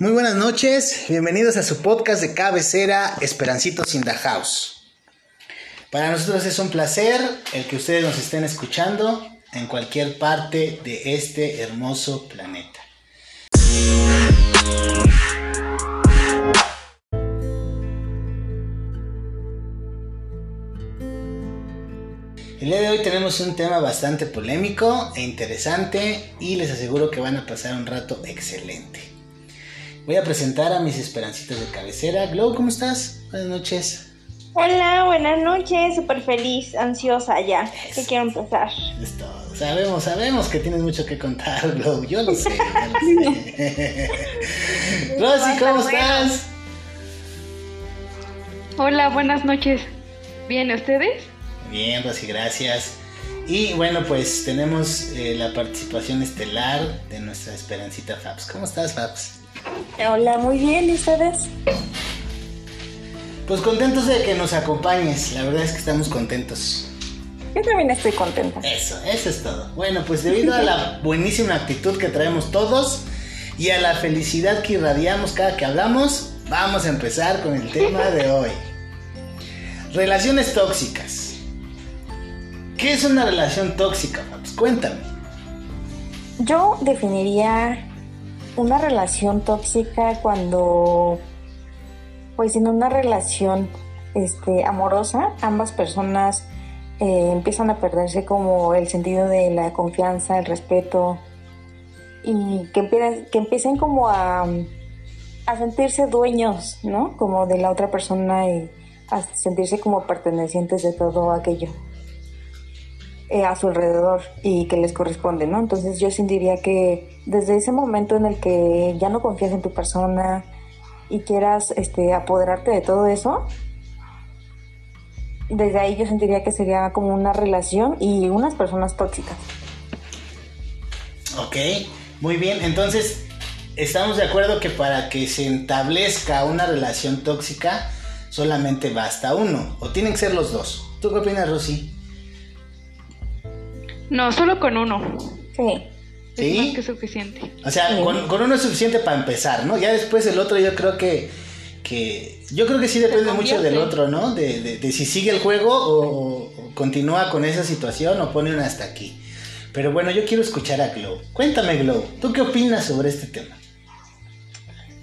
Muy buenas noches, bienvenidos a su podcast de cabecera Esperancitos in the. Para nosotros es un placer el que ustedes nos estén escuchando en cualquier parte de este hermoso planeta. El día de hoy tenemos un tema bastante polémico e interesante y les aseguro que van a pasar un rato excelente. Voy a presentar a mis esperancitas de cabecera. Glow, ¿cómo estás? Buenas noches. Hola, buenas noches, súper feliz, ansiosa ya, Eso. que quiero empezar. Es todo. Sabemos, sabemos que tienes mucho que contar, Glow. Yo lo sé, yo lo sé. Rosy, ¿cómo estás? Hola, buenas noches. ¿Bien ustedes? Bien, Rosy, gracias. Y bueno, pues tenemos eh, la participación estelar de nuestra Esperancita Fabs. ¿Cómo estás, Fabs? Hola, muy bien, ¿y ustedes? Pues contentos de que nos acompañes. La verdad es que estamos contentos. Yo también estoy contenta. Eso, eso es todo. Bueno, pues debido a la buenísima actitud que traemos todos y a la felicidad que irradiamos cada que hablamos, vamos a empezar con el tema de hoy. Relaciones tóxicas. ¿Qué es una relación tóxica, Fabs? Cuéntame. Yo definiría una relación tóxica cuando, pues en una relación este, amorosa, ambas personas eh, empiezan a perderse como el sentido de la confianza, el respeto y que, empiecen- que empiecen como a, a sentirse dueños, ¿no? Como de la otra persona y a sentirse como pertenecientes de todo aquello eh, a su alrededor y que les corresponde, ¿no? Entonces yo sí diría que desde ese momento en el que ya no confías en tu persona y quieras este, apoderarte de todo eso, desde ahí yo sentiría que sería como una relación y unas personas tóxicas. Ok, muy bien. Entonces, estamos de acuerdo que para que se establezca una relación tóxica, solamente basta uno. O tienen que ser los dos. ¿Tú qué opinas, Rosy? No, solo con uno. Sí. ¿Sí? Es más que suficiente. O sea, Sí. con, con uno es suficiente para empezar, ¿no? Ya después el otro yo creo que... que yo creo que sí depende mucho del otro, ¿no? De, de- de si sigue el juego o, o continúa con esa situación o pone un hasta aquí. Pero bueno, yo quiero escuchar a Glow. Cuéntame, Glow, ¿tú qué opinas sobre este tema?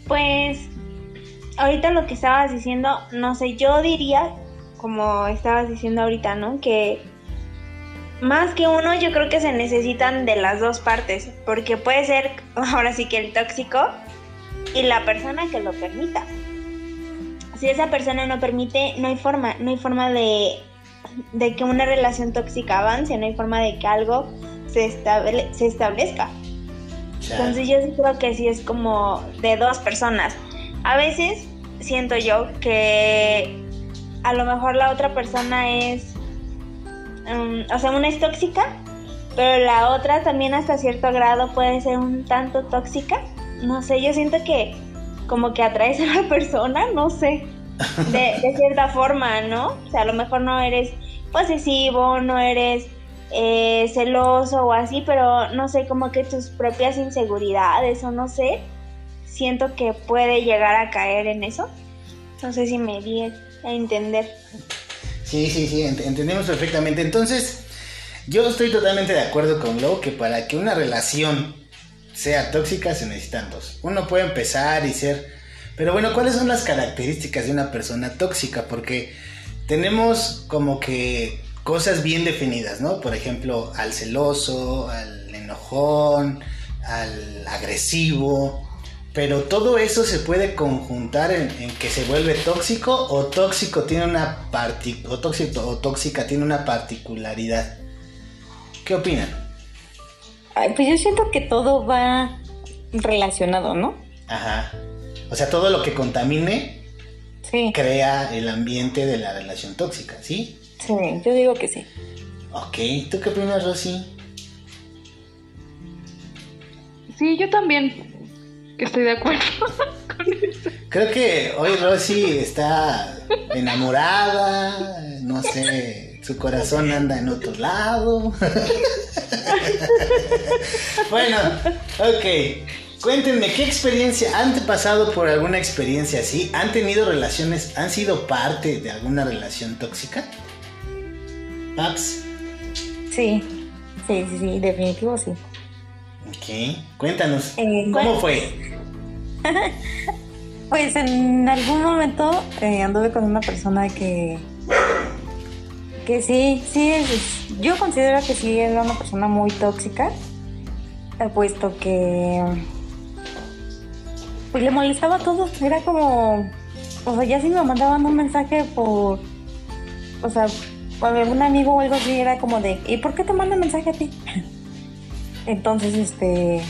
Pues, ahorita lo que estabas diciendo, no sé, yo diría, como estabas diciendo ahorita, ¿no? Que más que uno, yo creo que se necesitan de las dos partes, porque puede ser ahora sí que el tóxico y la persona que lo permita. Si esa persona no permite, no hay forma, no hay forma de, de que una relación tóxica avance, no hay forma de que algo se, estable- se establezca. Entonces yo sí creo que sí es como de dos personas. A veces siento yo que a lo mejor la otra persona es, mm, o sea, una es tóxica, pero la otra también hasta cierto grado puede ser un tanto tóxica. No sé, yo siento que como que atraes a la persona, no sé, de, de cierta forma, ¿no? O sea, a lo mejor no eres posesivo, no eres eh, celoso o así, pero no sé, como que tus propias inseguridades o no sé, siento que puede llegar a caer en eso. No sé si me di a entender. Sí, sí, sí, ent- entendemos perfectamente. Entonces, yo estoy totalmente de acuerdo con Glow que para que una relación sea tóxica se necesitan dos. Uno puede empezar y ser... Pero bueno, ¿cuáles son las características de una persona tóxica? Porque tenemos como que cosas bien definidas, ¿no? Por ejemplo, al celoso, al enojón, al agresivo. Pero todo eso se puede conjuntar en, en que se vuelve tóxico o tóxico tiene una o tóxico o tóxica tiene una particularidad. ¿Qué opinan? Ay, pues yo siento que todo va relacionado, ¿no? Ajá. O sea, todo lo que contamine Sí, crea el ambiente de la relación tóxica, ¿sí? sí, yo digo que sí. Ok, ¿tú qué opinas, Rosy? Sí, yo también estoy de acuerdo con eso. Creo que hoy Rosy está enamorada, no sé, su corazón anda en otro lado. bueno, ok. Cuéntenme, ¿qué experiencia han pasado por alguna experiencia así? ¿Han tenido relaciones, han sido parte de alguna relación tóxica? Paps. Sí, sí, sí, sí, definitivo sí. Ok, cuéntanos, Eh, ¿cómo fue? Pues en algún momento eh, anduve con una persona que que sí, sí, es- yo considero que sí era una persona muy tóxica, puesto que pues le molestaba todo, era como, o sea, ya si me mandaban un mensaje por, o sea, por algún amigo o algo así, era como de, ¿y por qué te manda mensaje a ti? Entonces, este,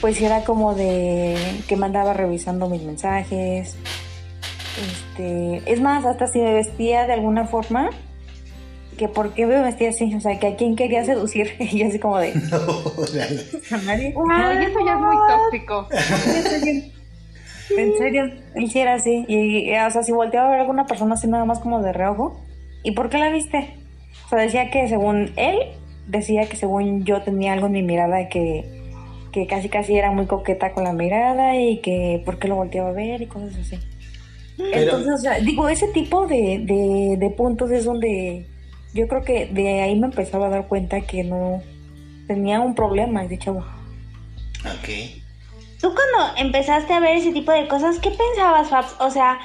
pues era como de que me andaba revisando mis mensajes. Este, es más, hasta si me vestía de alguna forma, que por qué me vestía así, o sea, que a quién quería seducir, y así como de, No. ¿a nadie? No, y eso ya es muy tóxico. En serio, él sí era así. Y, o sea, si volteaba a ver a alguna persona así nada más como de reojo, ¿y por qué la viste? O sea, decía que según él, decía que según yo tenía algo en mi mirada que, que casi casi era muy coqueta con la mirada y que por qué lo volteaba a ver y cosas así. Pero- Entonces, o sea, digo, ese tipo de, de, de puntos es donde yo creo que de ahí me empezaba a dar cuenta que no tenía un problema ese chavo. Ok. Tú cuando empezaste a ver ese tipo de cosas, ¿qué pensabas, Fabs? O sea,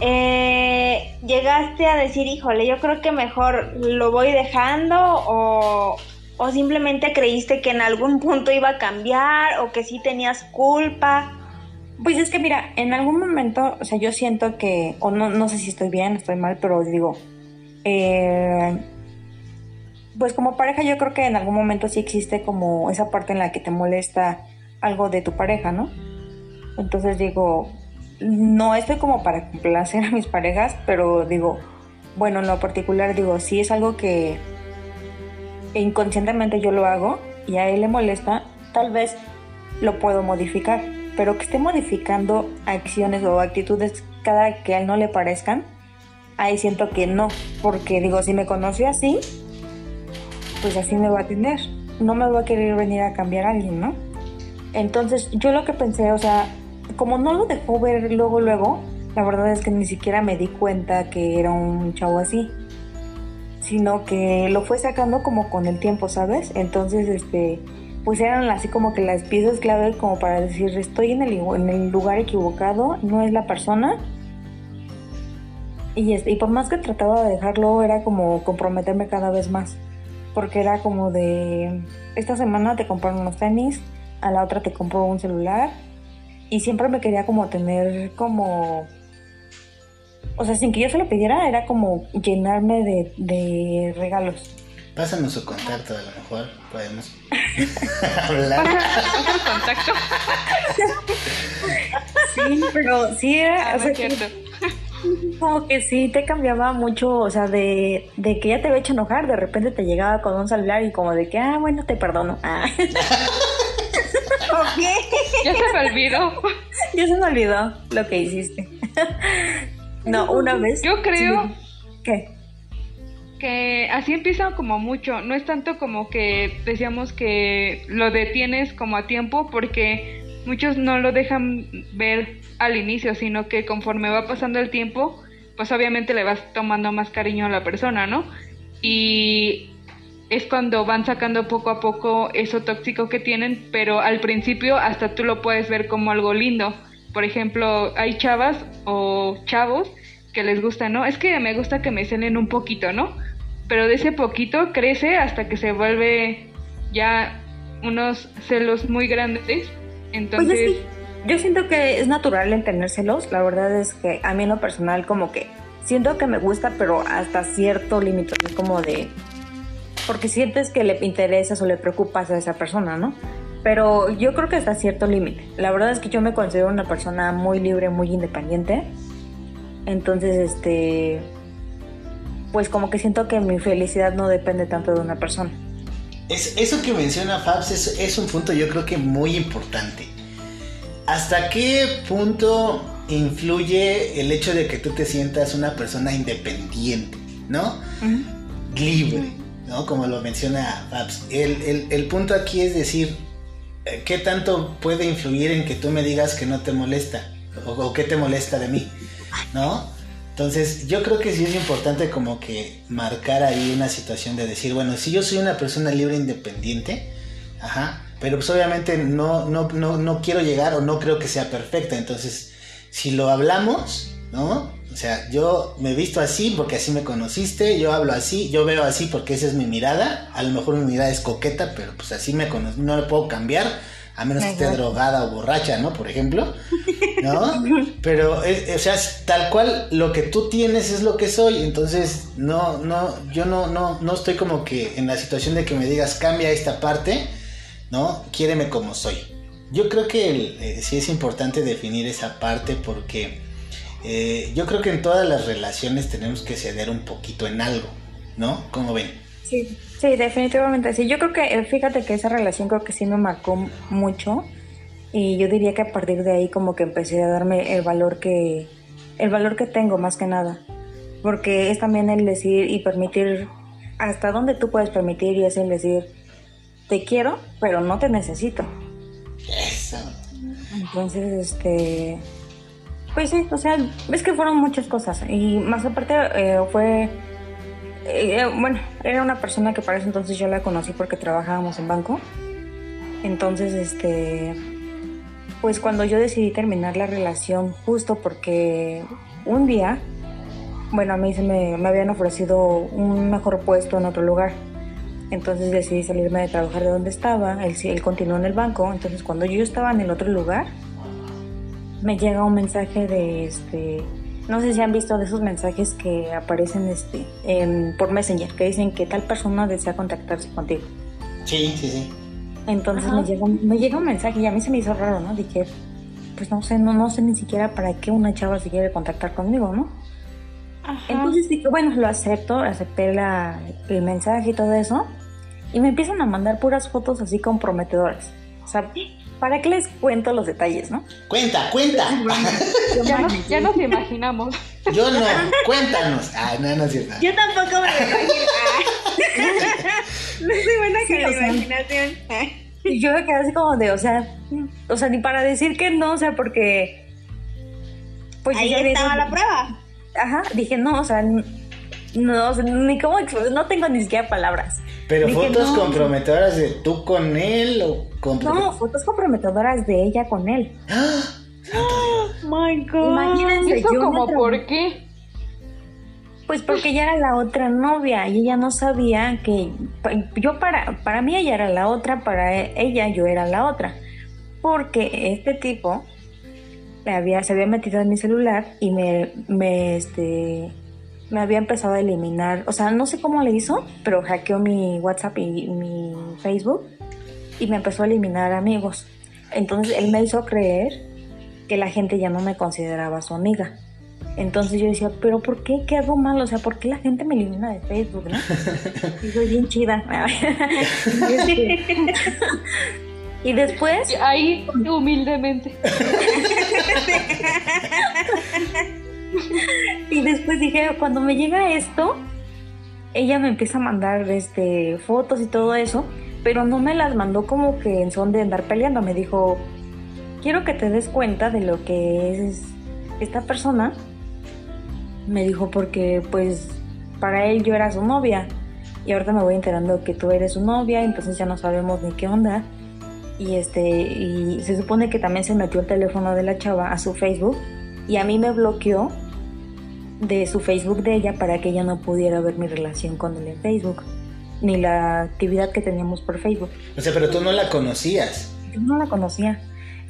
eh, llegaste a decir, híjole, yo creo que mejor lo voy dejando o, o simplemente creíste que en algún punto iba a cambiar o que sí tenías culpa. Pues es que mira, en algún momento, o sea, yo siento que, o no, no sé si estoy bien, estoy mal, pero digo, eh, pues como pareja yo creo que en algún momento sí existe como esa parte en la que te molesta algo de tu pareja, ¿no? Entonces digo, no estoy como para complacer a mis parejas, pero digo, bueno, en lo particular digo, si es algo que inconscientemente yo lo hago y a él le molesta, tal vez lo puedo modificar, pero que esté modificando acciones o actitudes cada que a él no le parezcan, ahí siento que no, porque digo, si me conoció así, pues así me va a tener, no me va a querer venir a cambiar a alguien, ¿no? Entonces yo lo que pensé, o sea, como no lo dejó ver luego, luego, la verdad es que ni siquiera me di cuenta que era un chavo así, sino que lo fue sacando como con el tiempo, ¿sabes? Entonces, este, pues eran así como que las piezas clave como para decir, estoy en el, en el lugar equivocado, no es la persona. Y, este, y por más que trataba de dejarlo, era como comprometerme cada vez más. Porque era como de, esta semana te compraron unos tenis, a la otra te compro un celular. Y siempre me quería como tener como... O sea, sin que yo se lo pidiera, era como llenarme de, de regalos. Pásanos su contacto, a lo mejor podemos hablar. El contacto. Sí, pero sí era, Ah, o no sea, es cierto. como que sí te cambiaba mucho, o sea, de, de que ya te había hecho enojar, de repente te llegaba con un celular y como de que, ah, bueno, te perdono. Ah. Ok. Ya se me olvidó. ya se me olvidó lo que hiciste. No, una vez. Yo creo sí. ¿Qué? que así empieza como mucho. No es tanto como que decíamos que lo detienes como a tiempo porque muchos no lo dejan ver al inicio, sino que conforme va pasando el tiempo, pues obviamente le vas tomando más cariño a la persona, ¿no? Y es cuando van sacando poco a poco eso tóxico que tienen, pero al principio hasta tú lo puedes ver como algo lindo. Por ejemplo, hay chavas o chavos que les gusta, ¿no? Es que me gusta que me cenen un poquito, ¿no? Pero de ese poquito crece hasta que se vuelve ya unos celos muy grandes. Pues Entonces, sí, yo siento que es natural en tener celos. La verdad es que a mí en lo personal como que siento que me gusta, pero hasta cierto límite, como de... Porque sientes que le interesas o le preocupas a esa persona, ¿no? Pero yo creo que hasta cierto límite. La verdad es que yo me considero una persona muy libre, muy independiente. Entonces, este... Pues como que siento que mi felicidad no depende tanto de una persona. Es, eso que menciona Fabs es, es un punto yo creo que muy importante. ¿Hasta qué punto influye el hecho de que tú te sientas una persona independiente, ¿no? Libre, ¿no? Como lo menciona Fabs. El, el- el punto aquí es decir, ¿qué tanto puede influir en que tú me digas que no te molesta? O, qué te molesta de mí, ¿no? Entonces, yo creo que sí es importante como que marcar ahí una situación de decir, bueno, si yo soy una persona libre independiente, ajá, pero pues obviamente no, no, no, no quiero llegar o no creo que sea perfecta. Entonces, si lo hablamos, ¿no? O sea, yo me he visto así porque así me conociste, yo hablo así, yo veo así porque esa es mi mirada. A lo mejor mi mirada es coqueta, pero pues así me conozco, no le puedo cambiar a menos que esté drogada o borracha, ¿no? Por ejemplo, ¿no? Pero, eh, o sea, tal cual lo que tú tienes es lo que soy, entonces no, no, yo no, no, no estoy como que en la situación de que me digas cambia esta parte, ¿no? Quiéreme como soy. Yo creo que eh, sí es importante definir esa parte porque eh, yo creo que en todas las relaciones tenemos que ceder un poquito en algo, ¿no? ¿Cómo ven? Sí, sí, definitivamente sí. Yo creo que, eh, fíjate que esa relación creo que sí me marcó mucho y yo diría que a partir de ahí como que empecé a darme el valor que, el valor que tengo más que nada. Porque es también el decir y permitir hasta dónde tú puedes permitir y es el decir, te quiero, pero no te necesito. Eso. Entonces, este, pues sí, o sea, es que fueron muchas cosas y más aparte eh, fue eh, bueno, era una persona que para ese entonces yo la conocí porque trabajábamos en banco. Entonces, este, pues cuando yo decidí terminar la relación, justo porque un día, bueno, a mí se me, me habían ofrecido un mejor puesto en otro lugar. Entonces decidí salirme de trabajar de donde estaba. Él, él continuó en el banco. Entonces, cuando yo estaba en el otro lugar, me llega un mensaje de este no sé si han visto de esos mensajes que aparecen este, por Messenger, que dicen que tal persona desea contactarse contigo. Sí, sí, sí. Entonces me llega, me llega un mensaje y a mí se me hizo raro, ¿no? Dije, pues no sé, no, no sé ni siquiera para qué una chava se quiere contactar conmigo, ¿no? Ajá. Entonces dije, bueno, lo acepto, acepté la, el mensaje y todo eso. Y me empiezan a mandar puras fotos así comprometedoras. O sea, ¿Para qué les cuento los detalles, no? Cuenta, cuenta. ya, nos, ya nos imaginamos. Yo no, cuéntanos. Ah, no, no es cierto. Yo tampoco me lo imagino. no soy buena con la imaginación. Y yo me quedé así como de, o sea, o sea, ni para decir que no, o sea, porque. Pues Ahí estaba la prueba. Ajá, dije, no, o sea, no, ni cómo, no tengo ni siquiera palabras. Pero fotos comprometedoras de tú con él o No, fotos comprometedoras de ella con él. ¡Oh, my god! Imagínense, ¿Eso como por qué? Pues porque ella era la otra novia y ella no sabía que yo para para mí ella era la otra, para ella yo era la otra. Porque este tipo había, se había metido en mi celular y me, me este me había empezado a eliminar, o sea, no sé cómo le hizo, pero hackeó mi WhatsApp y mi Facebook y me empezó a eliminar amigos. Entonces él me hizo creer que la gente ya no me consideraba su amiga. Entonces yo decía, pero ¿por qué? ¿Qué hago mal? O sea, ¿por qué la gente me elimina de Facebook, no? Y soy bien chida. y después... Ahí, humildemente. y después dije, cuando me llega esto, ella me empieza a mandar este, fotos y todo eso, pero no me las mandó como que en son de andar peleando. Me dijo, quiero que te des cuenta de lo que es esta persona. Me dijo porque pues para él yo era su novia y ahorita me voy enterando que tú eres su novia, entonces ya no sabemos ni qué onda. Y este y se supone que también se metió el teléfono de la chava a su Facebook y a mí me bloqueó de su Facebook de ella para que ella no pudiera ver mi relación con él en Facebook, ni la actividad que teníamos por Facebook. O sea, pero tú no la conocías. Yo no la conocía.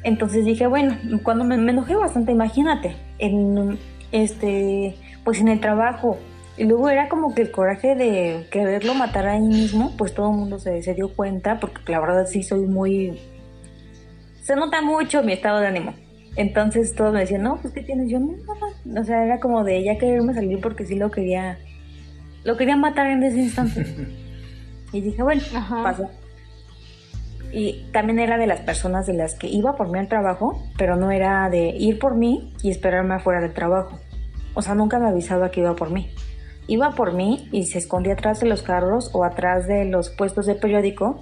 Entonces dije, bueno, cuando me, enojé bastante, imagínate, en este, pues en el trabajo, y luego era como que el coraje de quererlo matar ahí mismo, pues todo el mundo se, se dio cuenta, porque la verdad sí soy muy... Se nota mucho mi estado de ánimo. Entonces todos me decían, no, pues ¿qué tienes? Yo no, no, O sea, era como de ella quererme salir porque sí lo quería, lo quería matar en ese instante. y dije, bueno, pasó. Y también era de las personas de las que iba por mí al trabajo, pero no era de ir por mí y esperarme afuera del trabajo. O sea, nunca me avisaba que iba por mí. Iba por mí y se escondía atrás de los carros o atrás de los puestos de periódico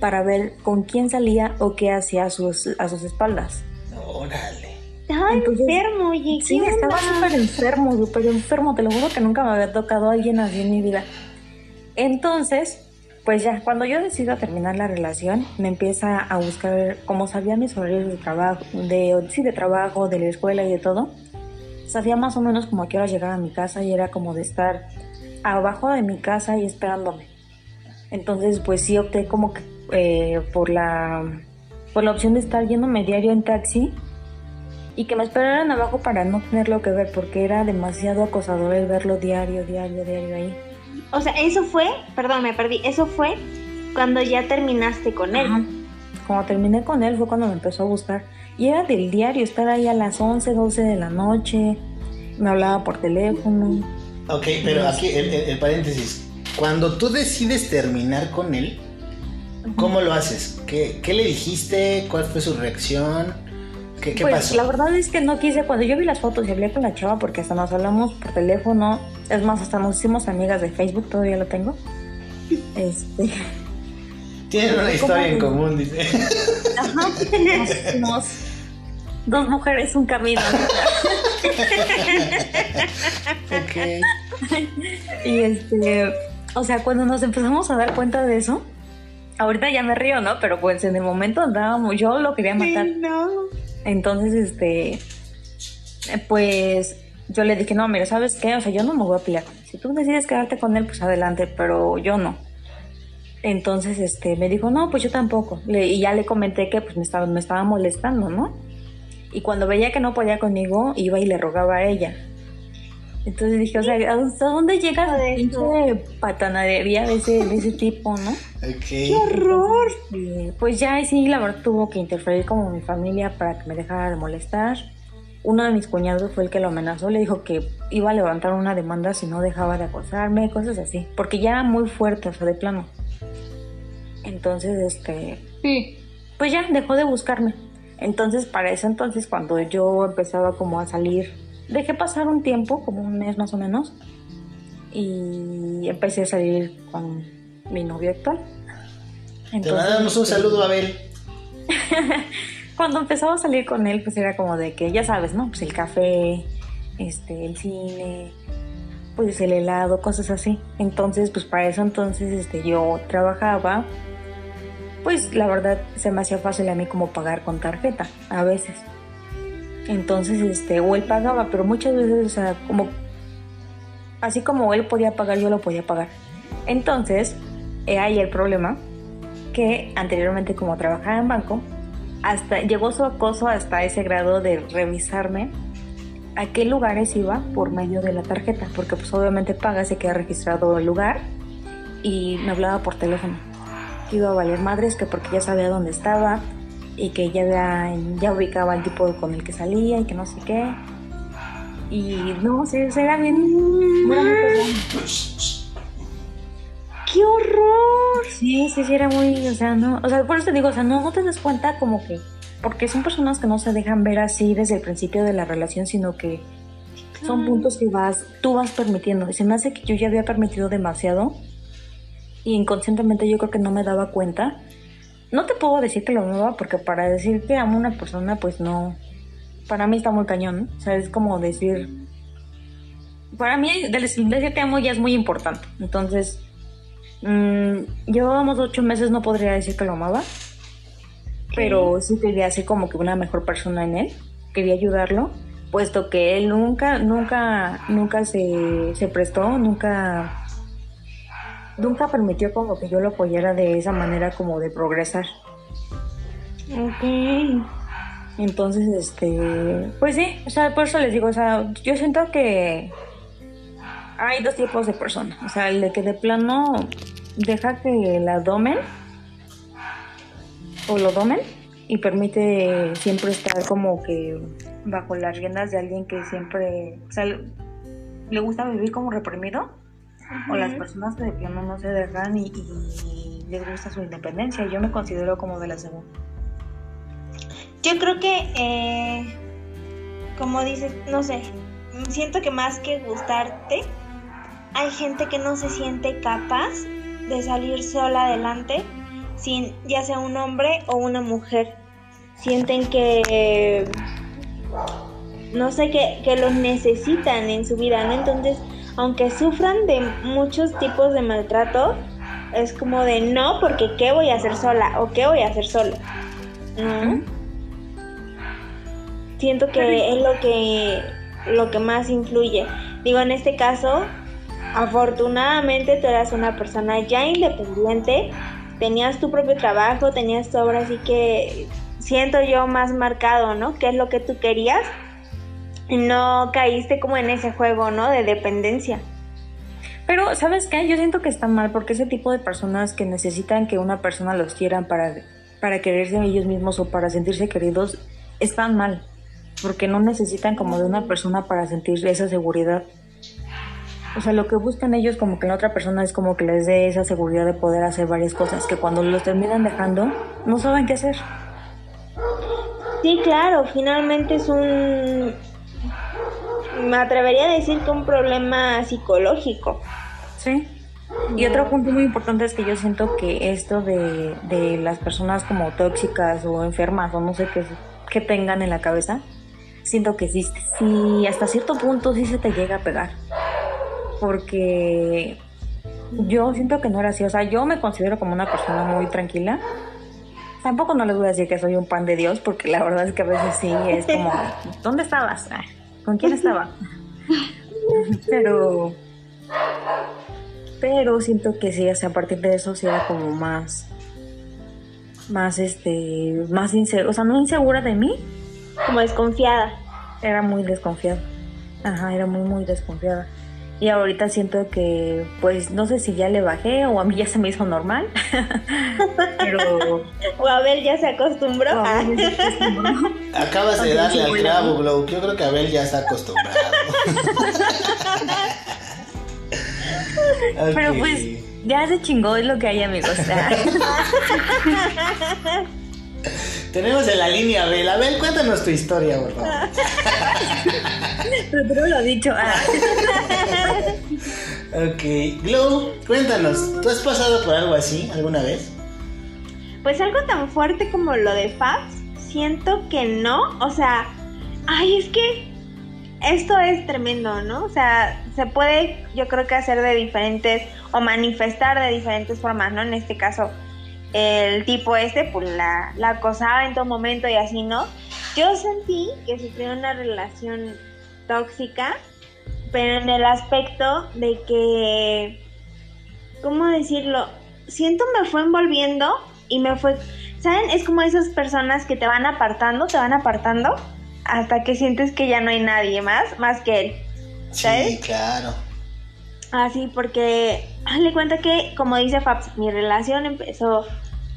para ver con quién salía o qué hacía a sus, a sus espaldas. Órale. Estaba enfermo, oye. Sí, estaba súper enfermo, súper enfermo. Te lo juro que nunca me había tocado alguien así en mi vida. Entonces, pues ya, cuando yo decido terminar la relación, me empieza a buscar, como sabía mis horarios de trabajo, de, sí, de trabajo, de la escuela y de todo, sabía más o menos como a qué hora llegar a mi casa y era como de estar abajo de mi casa y esperándome. Entonces, pues sí opté como que eh, por la por la opción de estar yéndome diario en taxi y que me esperaran abajo para no tenerlo que ver porque era demasiado acosador el verlo diario, diario, diario ahí. O sea, eso fue, perdón, me perdí, eso fue cuando ya terminaste con él. Ajá. Cuando terminé con él fue cuando me empezó a buscar. Y era del diario, estar ahí a las 11, 12 de la noche. Me hablaba por teléfono. Ok, pero aquí el, el- el paréntesis. Cuando tú decides terminar con él, ¿cómo lo haces? ¿Qué, qué le dijiste? ¿Cuál fue su reacción? ¿Qué, qué pues pasó? la verdad es que no quise, cuando yo vi las fotos y hablé con la chava, porque hasta nos hablamos por teléfono, es más, hasta nos hicimos amigas de Facebook, todavía lo tengo. Este, Tienen una historia en común, dice. ajá, nos- nos- dos mujeres, un camino. ok. Y este, o sea, cuando nos empezamos a dar cuenta de eso, ahorita ya me río, ¿no? Pero pues en el momento andábamos, yo lo quería matar. no. Entonces, este, pues yo le dije, no, mira, ¿sabes qué? O sea, yo no me voy a pelear. Si tú decides quedarte con él, pues adelante, pero yo no. Entonces, este, me dijo, no, pues yo tampoco. Le- y ya le comenté que pues me estaba, me estaba molestando, ¿no? Y cuando veía que no podía conmigo, iba y le rogaba a ella. Entonces dije, o sea, ¿hasta dónde llega la pinche patanadería de ese, de ese tipo, no? Ok. horror! Pues ya sí, la verdad tuvo que interferir como mi familia para que me dejara de molestar. Uno de mis cuñados fue el que lo amenazó, le dijo que iba a levantar una demanda si no dejaba de acosarme, cosas así, porque ya era muy fuerte, o sea, de plano. Entonces, este, Sí. pues ya dejó de buscarme. Entonces, para eso entonces, cuando yo empezaba como a salir, dejé pasar un tiempo, como un mes más o menos, y empecé a salir con mi novio actual. Te mandamos un este, saludo, Abel. cuando empezaba a salir con él, pues era como de que, ya sabes, ¿no? Pues el café, este, el cine, pues el helado, cosas así. Entonces, pues para eso entonces, este, yo trabajaba, pues la verdad se me hacía fácil a mí como pagar con tarjeta, a veces. Entonces, este, o él pagaba, pero muchas veces, o sea, como, así como él podía pagar, yo lo podía pagar. Entonces, ahí el problema, que anteriormente como trabajaba en banco, hasta llegó su acoso hasta ese grado de revisarme a qué lugares iba por medio de la tarjeta, porque pues obviamente paga, se queda registrado el lugar y me hablaba por teléfono. Que iba a valer madres, que porque ya sabía dónde estaba y que ya, ya ubicaba el tipo con el que salía y que no sé qué. Y no, era bien... era muy pegón. ¡Qué horror! Sí, sí, sí, era muy, o sea, no, o sea, por eso te digo, o sea, no, no te das cuenta como que, porque son personas que no se dejan ver así desde el principio de la relación, sino que son puntos que vas, tú vas permitiendo. Y se me hace que yo ya había permitido demasiado y inconscientemente yo creo que no me daba cuenta. No te puedo decir que lo amaba porque para decir que amo a una persona, pues no, para mí está muy cañón, ¿no? O sea, es como decir, para mí decir que amo ya es muy importante. Entonces, Mm, llevábamos ocho meses, no podría decir que lo amaba, pero sí quería ser como que una mejor persona en él, quería ayudarlo, puesto que él nunca, nunca, nunca se, se prestó, nunca, nunca permitió como que yo lo apoyara de esa manera como de progresar. Ok. Entonces, este, pues sí, o sea, por eso les digo, o sea, yo siento que hay dos tipos de personas, o sea, el de que de plano deja que la domen o lo domen y permite siempre estar como que bajo las riendas de alguien que siempre, o sea, le- le gusta vivir como reprimido o las personas que de plano no se dejan y, y les gusta su independencia. Yo me considero como de la segunda. Yo creo que, eh, como dices, no sé, siento que más que gustarte, hay gente que no se siente capaz de salir sola adelante sin ya sea un hombre o una mujer. Sienten que, no sé, que, que los necesitan en su vida, ¿no? Entonces, aunque sufran de muchos tipos de maltrato, es como de no, porque ¿qué voy a hacer sola? ¿O qué voy a hacer solo? ¿No? Siento que es lo que, lo que más influye. Digo, en este caso, afortunadamente tú eras una persona ya independiente, tenías tu propio trabajo, tenías tu obra, así que siento yo más marcado, ¿no? ¿Qué es lo que tú querías? No caíste como en ese juego, ¿no? De dependencia. Pero, ¿sabes qué? Yo siento que está mal porque ese tipo de personas que necesitan que una persona los quiera para, para quererse a ellos mismos o para sentirse queridos, están mal. Porque no necesitan como de una persona para sentir esa seguridad. O sea, lo que buscan ellos como que la otra persona es como que les dé esa seguridad de poder hacer varias cosas que cuando los terminan dejando no saben qué hacer. Sí, claro, finalmente es un... Me atrevería a decir que un problema psicológico. Sí. Y otro punto muy importante es que yo siento que esto de, de las personas como tóxicas o enfermas o no sé qué, qué tengan en la cabeza, siento que sí, sí, hasta cierto punto sí se te llega a pegar. Porque yo siento que no era así. O sea, yo me considero como una persona muy tranquila. Tampoco no les voy a decir que soy un pan de Dios, porque la verdad es que a veces sí es como, ¿dónde estabas? Ah, ¿Con quién estaba? Pero, pero siento que sí, o sea, a partir de eso sí era como más, más este, más insegura, o sea, no insegura de mí. Como desconfiada. Era muy desconfiada. Ajá, era muy, muy desconfiada. Y ahorita siento que, pues, no sé si ya le bajé o a mí ya se me hizo normal. Pero. O Abel ya se acostumbró. o a mí ya se acostumbró. Acabas de darle al clavo, Glow. Yo creo que Abel ya está acostumbrado. Pero pues, ya se chingó es lo que hay, amigos. Tenemos en la línea Abel. Abel, cuéntanos tu historia, por favor. Pero tú no lo has dicho. Ah. Ok. Glow, cuéntanos. ¿Tú has pasado por algo así alguna vez? Pues algo tan fuerte como lo de Fabs, siento que no. O sea, ay, es que esto es tremendo, ¿no? O sea, se puede, yo creo que hacer de diferentes o manifestar de diferentes formas, ¿no? En este caso, el tipo este, pues la, la acosaba en todo momento y así, ¿no? Yo sentí que sufrí una relación tóxica, pero en el aspecto de que, ¿cómo decirlo? Siento me fue envolviendo y me fue, ¿saben? Es como esas personas que te van apartando, te van apartando hasta que sientes que ya no hay nadie más, más que él. Sí, ¿Sabes? claro. Así, porque le cuenta que, como dice Fabs, mi relación empezó,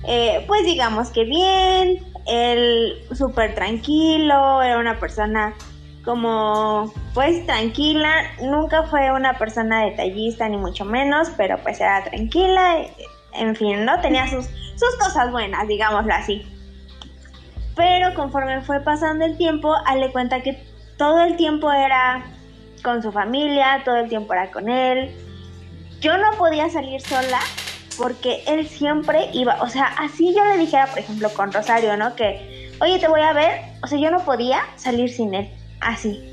eh, pues digamos que bien, él súper tranquilo, era una persona como, pues tranquila, nunca fue una persona detallista ni mucho menos, pero pues era tranquila, en fin, ¿no? Tenía sus, sus cosas buenas, digámoslo así. Pero conforme fue pasando el tiempo, le cuenta que todo el tiempo era con su familia, todo el tiempo era con él. Yo no podía salir sola porque él siempre iba, o sea, así yo le dijera, por ejemplo, con Rosario, ¿no? Que, oye, te voy a ver, o sea, yo no podía salir sin él, así.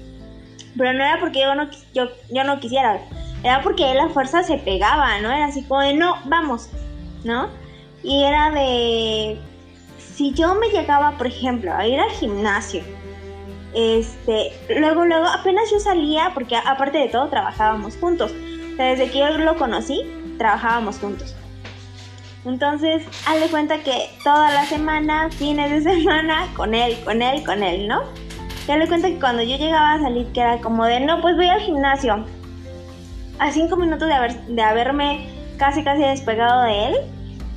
Pero no era porque yo no, yo, yo no quisiera, era porque él a fuerza se pegaba, ¿no? Era así como de, no, vamos, ¿no? Y era de, si yo me llegaba, por ejemplo, a ir al gimnasio, este, luego, luego, apenas yo salía, porque aparte de todo trabajábamos juntos. O sea, desde que yo lo conocí, trabajábamos juntos. Entonces, hazle cuenta que toda la semana, fines de semana, con él, con él, con él, ¿no? Y hazle cuenta que cuando yo llegaba a salir, que era como de, no, pues voy al gimnasio. A cinco minutos de, haber, de haberme casi, casi despegado de él,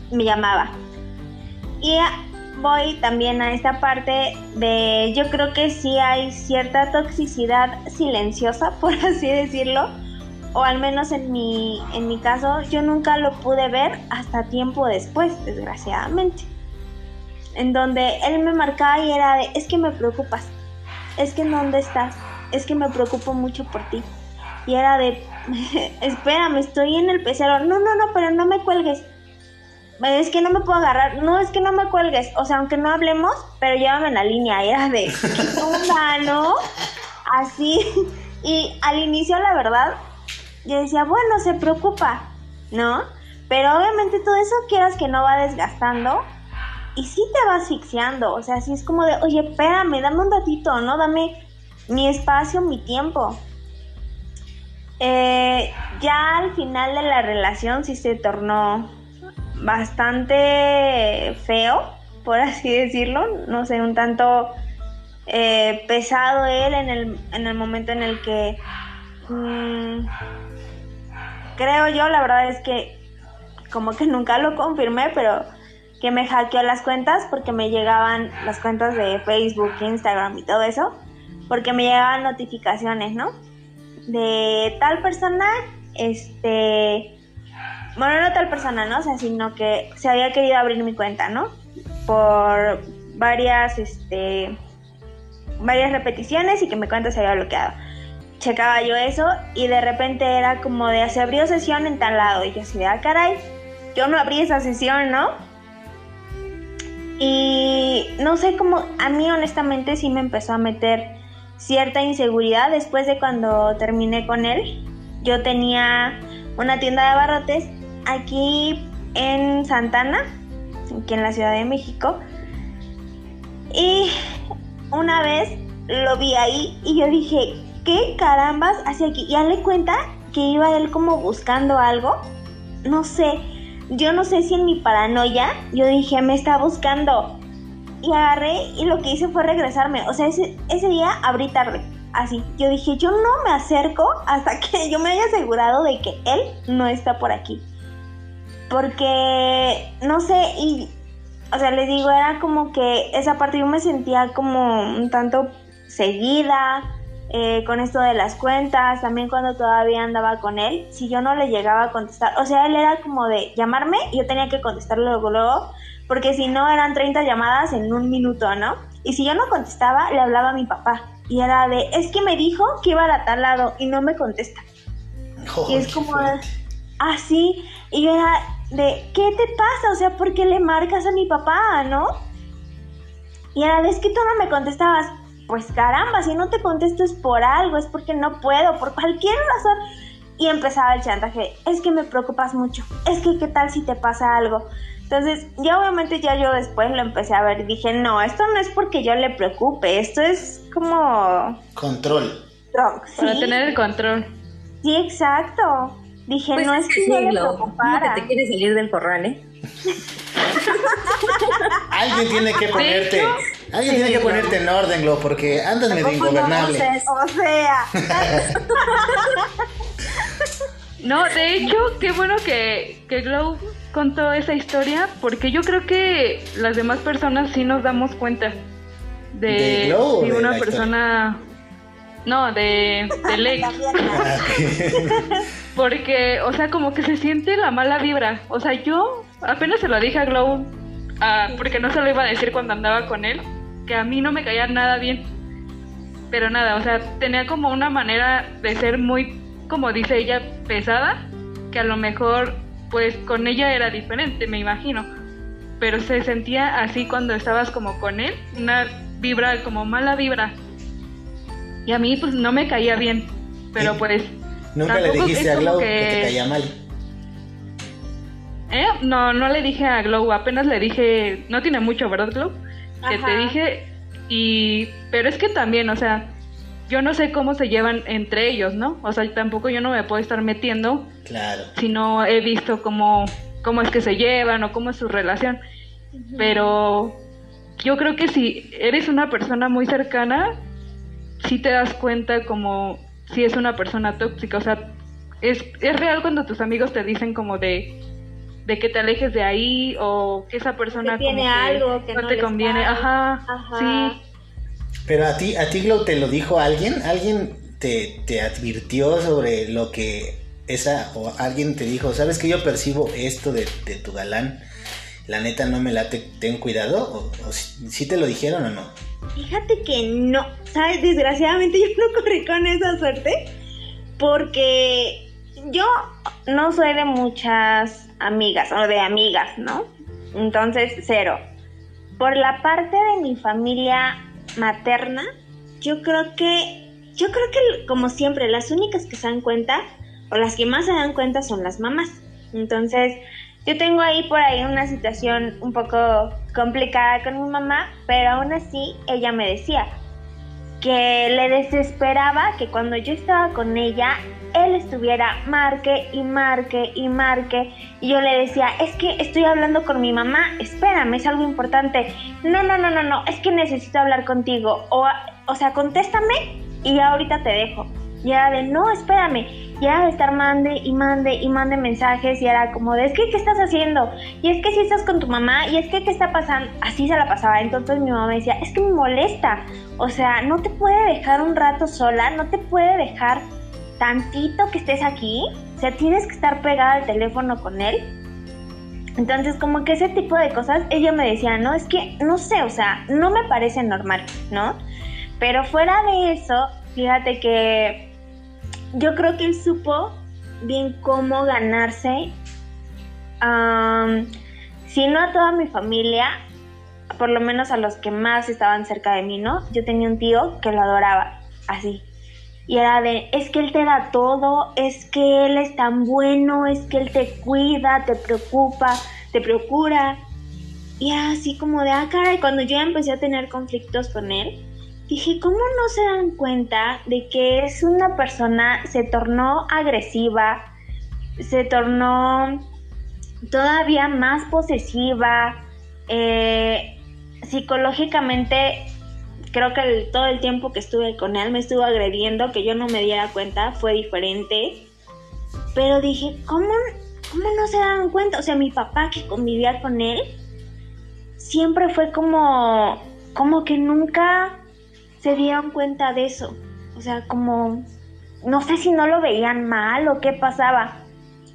me llamaba. Y voy también a esta parte de, yo creo que sí hay cierta toxicidad silenciosa, por así decirlo, o al menos en mi, en mi caso, yo nunca lo pude ver hasta tiempo después, desgraciadamente. En donde él me marcaba y era de, es que me preocupas, es que en dónde estás, es que me preocupo mucho por ti. Y era de, espérame, estoy en el pecero, no, no, no, pero no me cuelgues. es que no me puedo agarrar, no, es que no me cuelgues, o sea, aunque no hablemos, pero llévame en la línea, era de, ¿qué no? Así, y al inicio, la verdad, yo decía, bueno, se preocupa, ¿no? Pero obviamente todo eso quieras que no va desgastando y sí te va asfixiando, o sea, sí es como de, oye, espérame, dame un ratito, ¿no? Dame mi espacio, mi tiempo. Eh, ya al final de la relación sí se tornó bastante feo, por así decirlo, no sé, un tanto eh, pesado él en el, en el momento en el que mm, creo yo, la verdad es que como que nunca lo confirmé, pero que me hackeó las cuentas porque me llegaban las cuentas de Facebook, Instagram y todo eso, porque me llegaban notificaciones, ¿no? De tal persona, este, bueno, no tal persona, ¿no? O sea, sino que se había querido abrir mi cuenta, ¿no? Por varias, este, varias repeticiones y que mi cuenta se había bloqueado checaba yo eso y de repente era como de se abrió sesión en tal lado y yo así de ah caray yo no abrí esa sesión, ¿no? Y no sé cómo, a mí honestamente sí me empezó a meter cierta inseguridad después de cuando terminé con él. Yo tenía una tienda de abarrotes aquí en Santana, aquí en la Ciudad de México. Y una vez lo vi ahí y yo dije, ¿qué carambas hacia aquí? Y le cuenta que iba él como buscando algo. No sé, yo no sé si en mi paranoia, yo dije, me está buscando. Y agarré y lo que hice fue regresarme. O sea, ese, ese día abrí tarde. Así, yo dije, yo no me acerco hasta que yo me haya asegurado de que él no está por aquí. Porque, no sé, y, o sea, les digo, era como que esa parte yo me sentía como un tanto seguida, eh, con esto de las cuentas, también cuando todavía andaba con él, si yo no le llegaba a contestar, o sea, él era como de llamarme y yo tenía que contestarle luego, luego, porque si no eran 30 llamadas en un minuto, ¿no? Y si yo no contestaba, le hablaba a mi papá y era de, es que me dijo que iba a tal lado y no me contesta. y es como, así, ah, y yo era de, ¿qué te pasa? O sea, ¿por qué le marcas a mi papá, no? Y era de, es que tú no me contestabas pues caramba, si no te contesto es por algo, es porque no puedo, por cualquier razón. Y empezaba el chantaje, es que me preocupas mucho, es que qué tal si te pasa algo. Entonces, ya obviamente ya yo después lo empecé a ver y dije, no, esto no es porque yo le preocupe, esto es como... Control. Para tener el control. Sí, exacto. Dije, pues no es que yo le preocupara. que te quieres salir del corral, ¿eh? Alguien tiene que ponerte. Alguien tiene que ponerte en orden, Glo, porque andas medio ingobernable. o sea. no, de hecho, qué bueno que, que Glow contó esa historia, porque yo creo que las demás personas sí nos damos cuenta de, si una persona. No, de, de Lex. Porque, o sea, como que se siente la mala vibra. O sea, yo apenas se lo dije a Glow, ah, porque no se lo iba a decir cuando andaba con él, que a mí no me caía nada bien. Pero nada, o sea, tenía como una manera de ser muy, como dice ella, pesada, que a lo mejor, pues con ella era diferente, me imagino. Pero se sentía así cuando estabas como con él, una vibra, como mala vibra. Y a mí, pues no me caía bien. Pero pues Nunca le dijiste a Glow que... te caía mal. ¿Eh? No, no le dije a Glow, apenas le dije, no tiene mucho, ¿verdad, Glow? Que te dije, y, pero es que también, o sea, yo no sé cómo se llevan entre ellos, ¿no? O sea, tampoco yo no me puedo estar metiendo. Claro. Si no he visto cómo, cómo es que se llevan o cómo es su relación. Pero yo creo que si eres una persona muy cercana, sí te das cuenta como si es una persona tóxica. O sea, es, es real cuando tus amigos te dicen como de, de que te alejes de ahí o que esa persona tiene algo que no, te conviene. Ajá, sí. Pero a ti, a ti Glo, te lo dijo alguien, alguien te, te advirtió sobre lo que esa o alguien te dijo, sabes que yo percibo esto de, de tu galán, la neta no me late, ten cuidado, o, o si te lo dijeron o no. Fíjate que no, ¿sabes? Desgraciadamente yo no corrí con esa suerte porque yo no soy de muchas amigas o de amigas, ¿no? Entonces, cero. Por la parte de mi familia materna, yo creo que, yo creo que como siempre, las únicas que se dan cuenta o las que más se dan cuenta son las mamás. Entonces, yo tengo ahí por ahí una situación un poco complicada con mi mamá, pero aún así ella me decía que le desesperaba que cuando yo estaba con ella, él estuviera marque y marque y marque. Y yo le decía, es que estoy hablando con mi mamá, espérame, es algo importante. No, no, no, no, no, es que necesito hablar contigo. O, o sea, contéstame y ahorita te dejo. Y era de, no, espérame. Y era de estar mande y mande y mande mensajes. Y era como de, es que, ¿qué estás haciendo? Y es que si estás con tu mamá. Y es que, ¿qué está pasando? Así se la pasaba. Entonces mi mamá decía, es que me molesta. O sea, no te puede dejar un rato sola. No te puede dejar tantito que estés aquí. O sea, tienes que estar pegada al teléfono con él. Entonces, como que ese tipo de cosas, ella me decía, no, es que, no sé, o sea, no me parece normal, ¿no? Pero fuera de eso, fíjate que yo creo que él supo bien cómo ganarse, si no a toda mi familia, por lo menos a los que más estaban cerca de mí, ¿no? Yo tenía un tío que lo adoraba, así. Y era de, es que él te da todo, es que él es tan bueno, es que él te cuida, te preocupa, te procura. Y así como de, ah, caray, cuando yo empecé a tener conflictos con él, dije, ¿cómo no se dan cuenta de que es una persona, se tornó agresiva, se tornó todavía más posesiva, eh, psicológicamente creo que todo el tiempo que estuve con él me estuvo agrediendo, que yo no me diera cuenta, fue diferente. Pero dije, ¿cómo, cómo no se dan cuenta? O sea, mi papá que convivía con él, siempre fue como, como que nunca se dieron cuenta de eso. O sea, como, no sé si no lo veían mal o qué pasaba.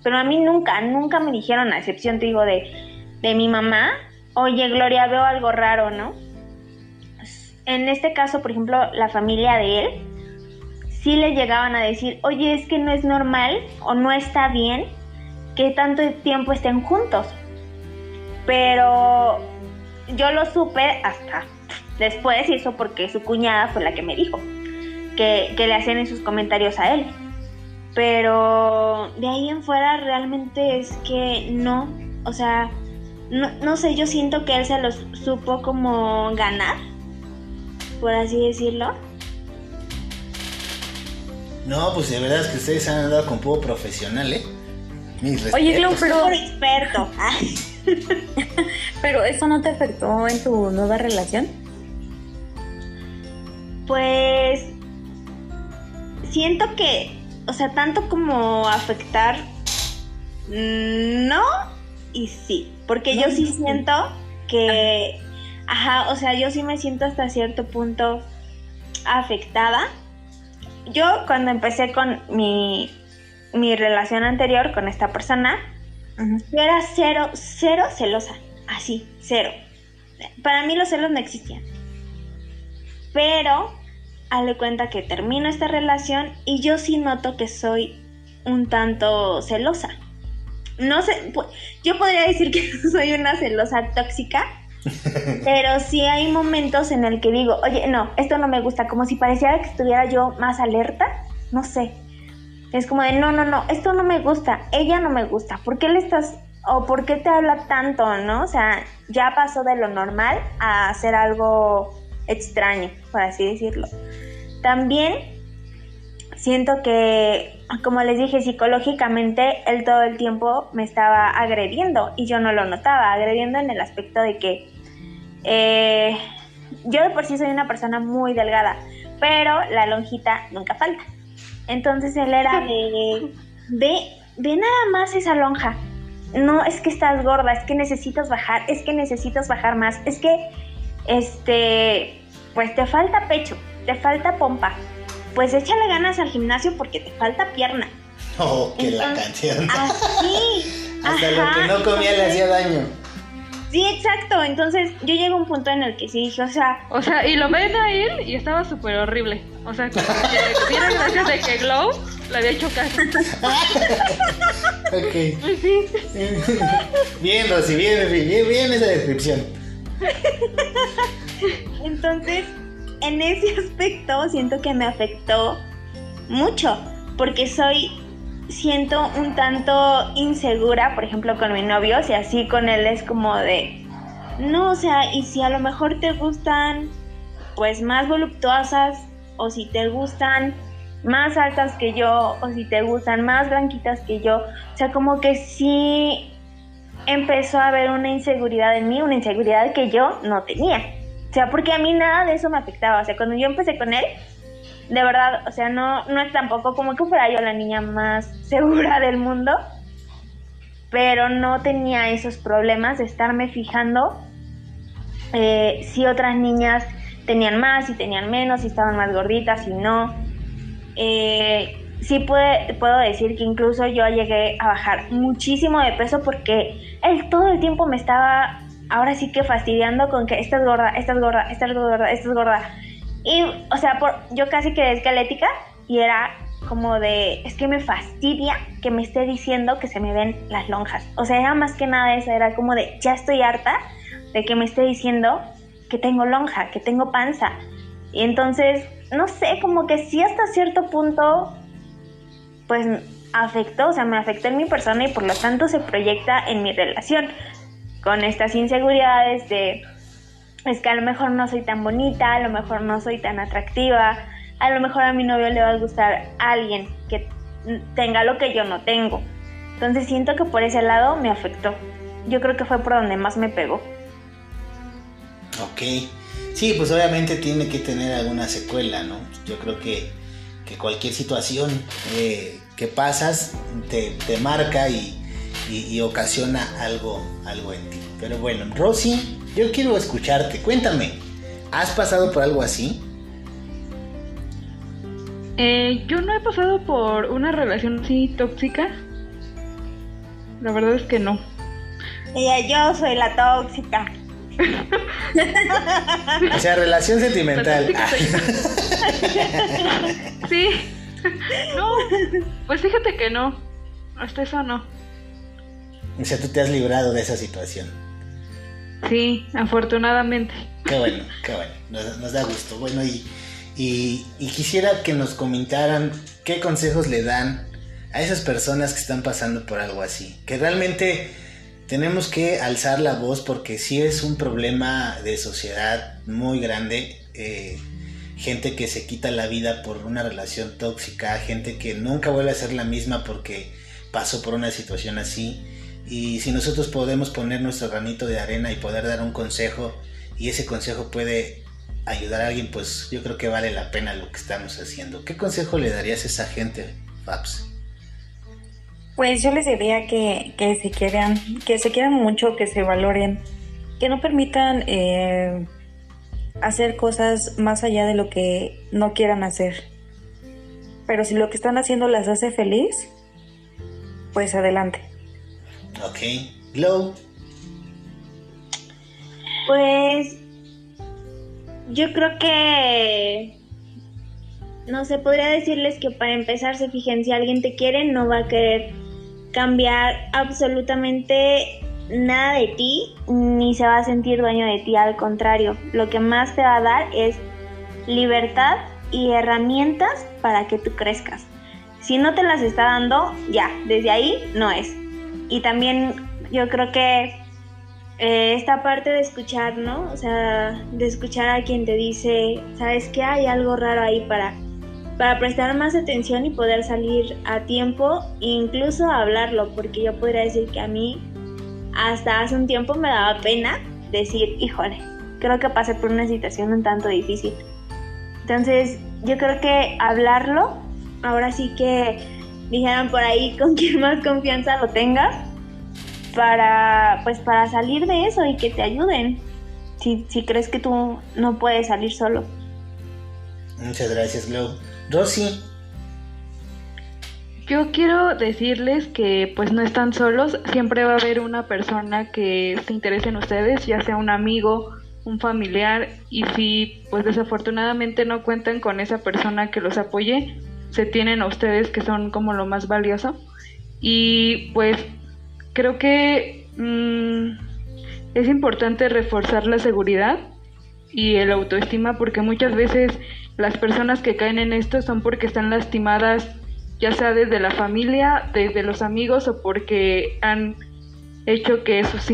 Pero a mí nunca, nunca me dijeron, a excepción, te digo, de, de mi mamá, oye, Gloria, veo algo raro, ¿no? En este caso, por ejemplo, la familia de él, sí le llegaban a decir, oye, es que no es normal o no está bien que tanto tiempo estén juntos. Pero yo lo supe hasta después y eso porque su cuñada fue la que me dijo que, le hacían en sus comentarios a él. Pero de ahí en fuera realmente es que no, o sea, no, no sé, yo siento que él se los supo como ganar, por así decirlo. No, pues de verdad es que ustedes han andado con poco profesional, ¿eh? Oye, Glo, pero... experto. pero eso no te afectó en tu nueva relación? Pues siento que, o sea, tanto como afectar, no y sí, porque yo sí siento que, ajá, o sea, yo sí me siento hasta cierto punto afectada. Yo cuando empecé con mi, mi relación anterior con esta persona, yo era cero, cero celosa, así, cero. Para mí los celos no existían. Pero hazle cuenta que termino esta relación y yo sí noto que soy un tanto celosa. No sé, yo podría decir que soy una celosa tóxica, pero sí hay momentos en el que digo, oye, no, esto no me gusta, como si pareciera que estuviera yo más alerta, no sé. Es como de, no, no, no, esto no me gusta, ella no me gusta, ¿por qué le estás, o por qué te habla tanto, no? O sea, ya pasó de lo normal a hacer algo extraño, por así decirlo. También siento que, como les dije, psicológicamente él todo el tiempo me estaba agrediendo y yo no lo notaba, agrediendo en el aspecto de que eh, yo de por sí soy una persona muy delgada, pero la lonjita nunca falta. Entonces él era de, ve, ve nada más esa lonja. No es que estás gorda, es que necesitas bajar, es que necesitas bajar más, es que, este, pues te falta pecho, te falta pompa. Pues échale ganas al gimnasio porque te falta pierna. Oh, que la canción. Así. Hasta lo que no comía le hacía daño. Sí, exacto. Entonces yo llego a un punto en el que sí dije, o sea. O sea, y lo ven a él y estaba súper horrible. O sea, que diera gracias de que Glow le había hecho caso. ok. Pues sí. bien, Rosy, bien, bien, bien esa descripción. Entonces, en ese aspecto siento que me afectó mucho, porque soy, siento un tanto insegura, por ejemplo, con mi novio, si así con él es como de, no, o sea, y si a lo mejor te gustan, pues más voluptuosas, o si te gustan más altas que yo, o si te gustan más blanquitas que yo, o sea, como que sí empezó a haber una inseguridad en mí, una inseguridad que yo no tenía. O sea, porque a mí nada de eso me afectaba. O sea, cuando yo empecé con él, de verdad, o sea, no, no es tampoco como que fuera yo la niña más segura del mundo, pero no tenía esos problemas de estarme fijando eh, si otras niñas tenían más, y tenían menos, si estaban más gorditas, si no. Eh, sí puede, puedo decir que incluso yo llegué a bajar muchísimo de peso porque él todo el tiempo me estaba ahora sí que fastidiando con que estás gorda, estás gorda, estás gorda, estás gorda. Y, o sea, por, yo casi quedé esquelética y era como de, es que me fastidia que me esté diciendo que se me ven las lonjas. O sea, era más que nada eso, era como de, ya estoy harta de que me esté diciendo que tengo lonja, que tengo panza. Y entonces, no sé, como que sí hasta cierto punto, pues afectó, o sea, me afectó en mi persona y por lo tanto se proyecta en mi relación con estas inseguridades de es que a lo mejor no soy tan bonita, a lo mejor no soy tan atractiva, a lo mejor a mi novio le va a gustar alguien que tenga lo que yo no tengo. Entonces siento que por ese lado me afectó. Yo creo que fue por donde más me pegó. Ok. Sí, pues obviamente tiene que tener alguna secuela, ¿no? Yo creo que, que cualquier situación eh, que pasas te, te marca y, y, ocasiona algo, algo en ti. Pero bueno, Rosy, yo quiero escucharte. Cuéntame, ¿has pasado por algo así? Eh, yo no he pasado por una relación así tóxica. La verdad es que no. Ella, yo soy la tóxica. o sea, relación sentimental. sí. No, pues fíjate que no. Hasta eso no. O sea, tú te has librado de esa situación. Sí, afortunadamente. Qué bueno, qué bueno. Nos, da gusto. Bueno, y, y, quisiera que nos comentaran qué consejos le dan a esas personas que están pasando por algo así. Que realmente tenemos que alzar la voz porque sí es un problema de sociedad muy grande. Eh, gente que se quita la vida por una relación tóxica, gente que nunca vuelve a ser la misma porque pasó por una situación así. Y si nosotros podemos poner nuestro granito de arena y poder dar un consejo y ese consejo puede ayudar a alguien, pues yo creo que vale la pena lo que estamos haciendo. ¿Qué consejo le darías a esa gente, Fabs? Pues yo les diría que, se quieran, que se quieran mucho, que se valoren, que no permitan eh, hacer cosas más allá de lo que no quieran hacer. Pero si lo que están haciendo las hace feliz, pues adelante. Ok. Glow. Pues yo creo que no sé, podría decirles que para empezar se fijen si alguien te quiere no va a querer cambiar absolutamente nada de ti ni se va a sentir dueño de ti, al contrario, lo que más te va a dar es libertad y herramientas para que tú crezcas. Si no te las está dando, ya, desde ahí no es y también yo creo que eh, esta parte de escuchar, ¿no? O sea, de escuchar a quien te dice, ¿sabes qué? Hay algo raro ahí para, para prestar más atención y poder salir a tiempo incluso hablarlo, porque yo podría decir que a mí hasta hace un tiempo me daba pena decir, híjole, creo que pasé por una situación un tanto difícil. Entonces, yo creo que hablarlo, ahora sí que dijeron por ahí con quien más confianza lo tengas para pues para salir de eso y que te ayuden si, si crees que tú no puedes salir solo. Muchas gracias, Glow. Rosy. Yo quiero decirles que pues no están solos, siempre va a haber una persona que se interese en ustedes, ya sea un amigo, un familiar, y si pues desafortunadamente no cuentan con esa persona que los apoye, se tienen a ustedes que son como lo más valioso. Y pues creo que mm, es importante reforzar la seguridad y el autoestima porque muchas veces las personas que caen en esto son porque están lastimadas ya sea desde la familia, desde los amigos o porque han hecho que sus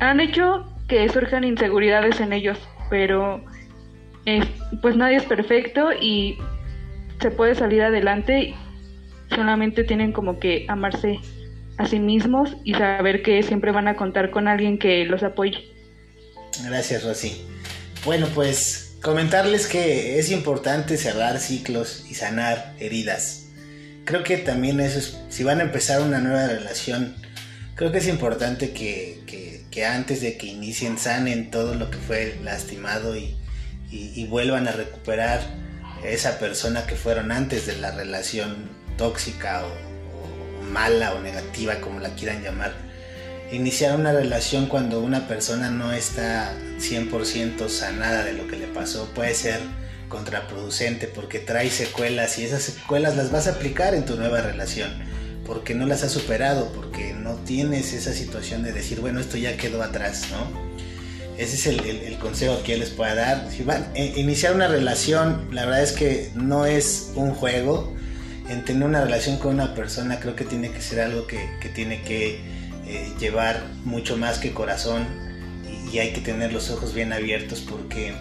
han hecho que surjan inseguridades en ellos, pero pues nadie es perfecto y se puede salir adelante, solamente tienen como que amarse a sí mismos y saber que siempre van a contar con alguien que los apoye. Gracias, Rosy. Bueno, pues comentarles que es importante cerrar ciclos y sanar heridas creo que también eso es, si van a empezar una nueva relación, creo que es importante que, antes de que inicien sanen todo lo que fue lastimado y, vuelvan a recuperar esa persona que fueron antes de la relación tóxica o, mala o negativa, como la quieran llamar. Iniciar una relación cuando una persona no está 100% sanada de lo que le pasó puede ser contraproducente porque trae secuelas y esas secuelas las vas a aplicar en tu nueva relación porque no las has superado, porque no tienes esa situación de decir, bueno, esto ya quedó atrás, ¿no? Ese es el, consejo que les pueda dar. Si van a iniciar una relación, la verdad es que no es un juego. En tener una relación con una persona creo que tiene que ser algo que, tiene que eh, llevar mucho más que corazón y hay que tener los ojos bien abiertos porque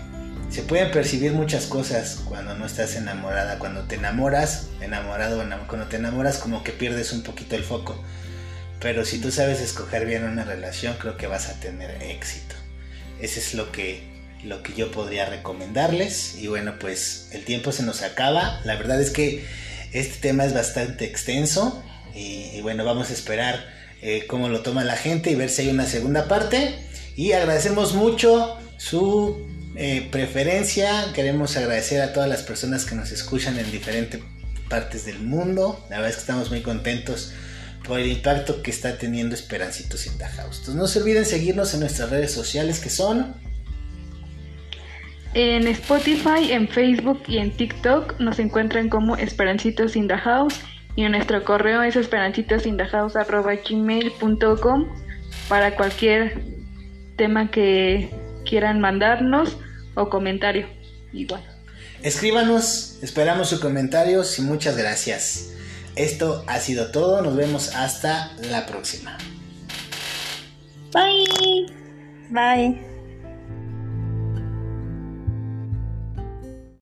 se pueden percibir muchas cosas cuando no estás enamorada. Cuando te enamoras, enamorado, cuando te enamoras como que pierdes un poquito el foco. Pero si tú sabes escoger bien una relación, creo que vas a tener éxito. Ese es lo que, lo que yo podría recomendarles. Y bueno, pues el tiempo se nos acaba. La verdad es que este tema es bastante extenso. Y, bueno, vamos a esperar eh, cómo lo toma la gente y ver si hay una segunda parte. Y agradecemos mucho su eh, preferencia. Queremos agradecer a todas las personas que nos escuchan en diferentes partes del mundo. La verdad es que estamos muy contentos por el impacto que está teniendo Esperancitos in the House. Entonces no se olviden seguirnos en nuestras redes sociales que son... En Spotify, en Facebook y en TikTok nos encuentran como Esperancitos in the House y nuestro correo es esperancitosindahouse.gmail.com para cualquier tema que quieran mandarnos o comentario. Igual. Escríbanos, esperamos sus comentarios y muchas gracias. Esto ha sido todo, nos vemos hasta la próxima. Bye. Bye.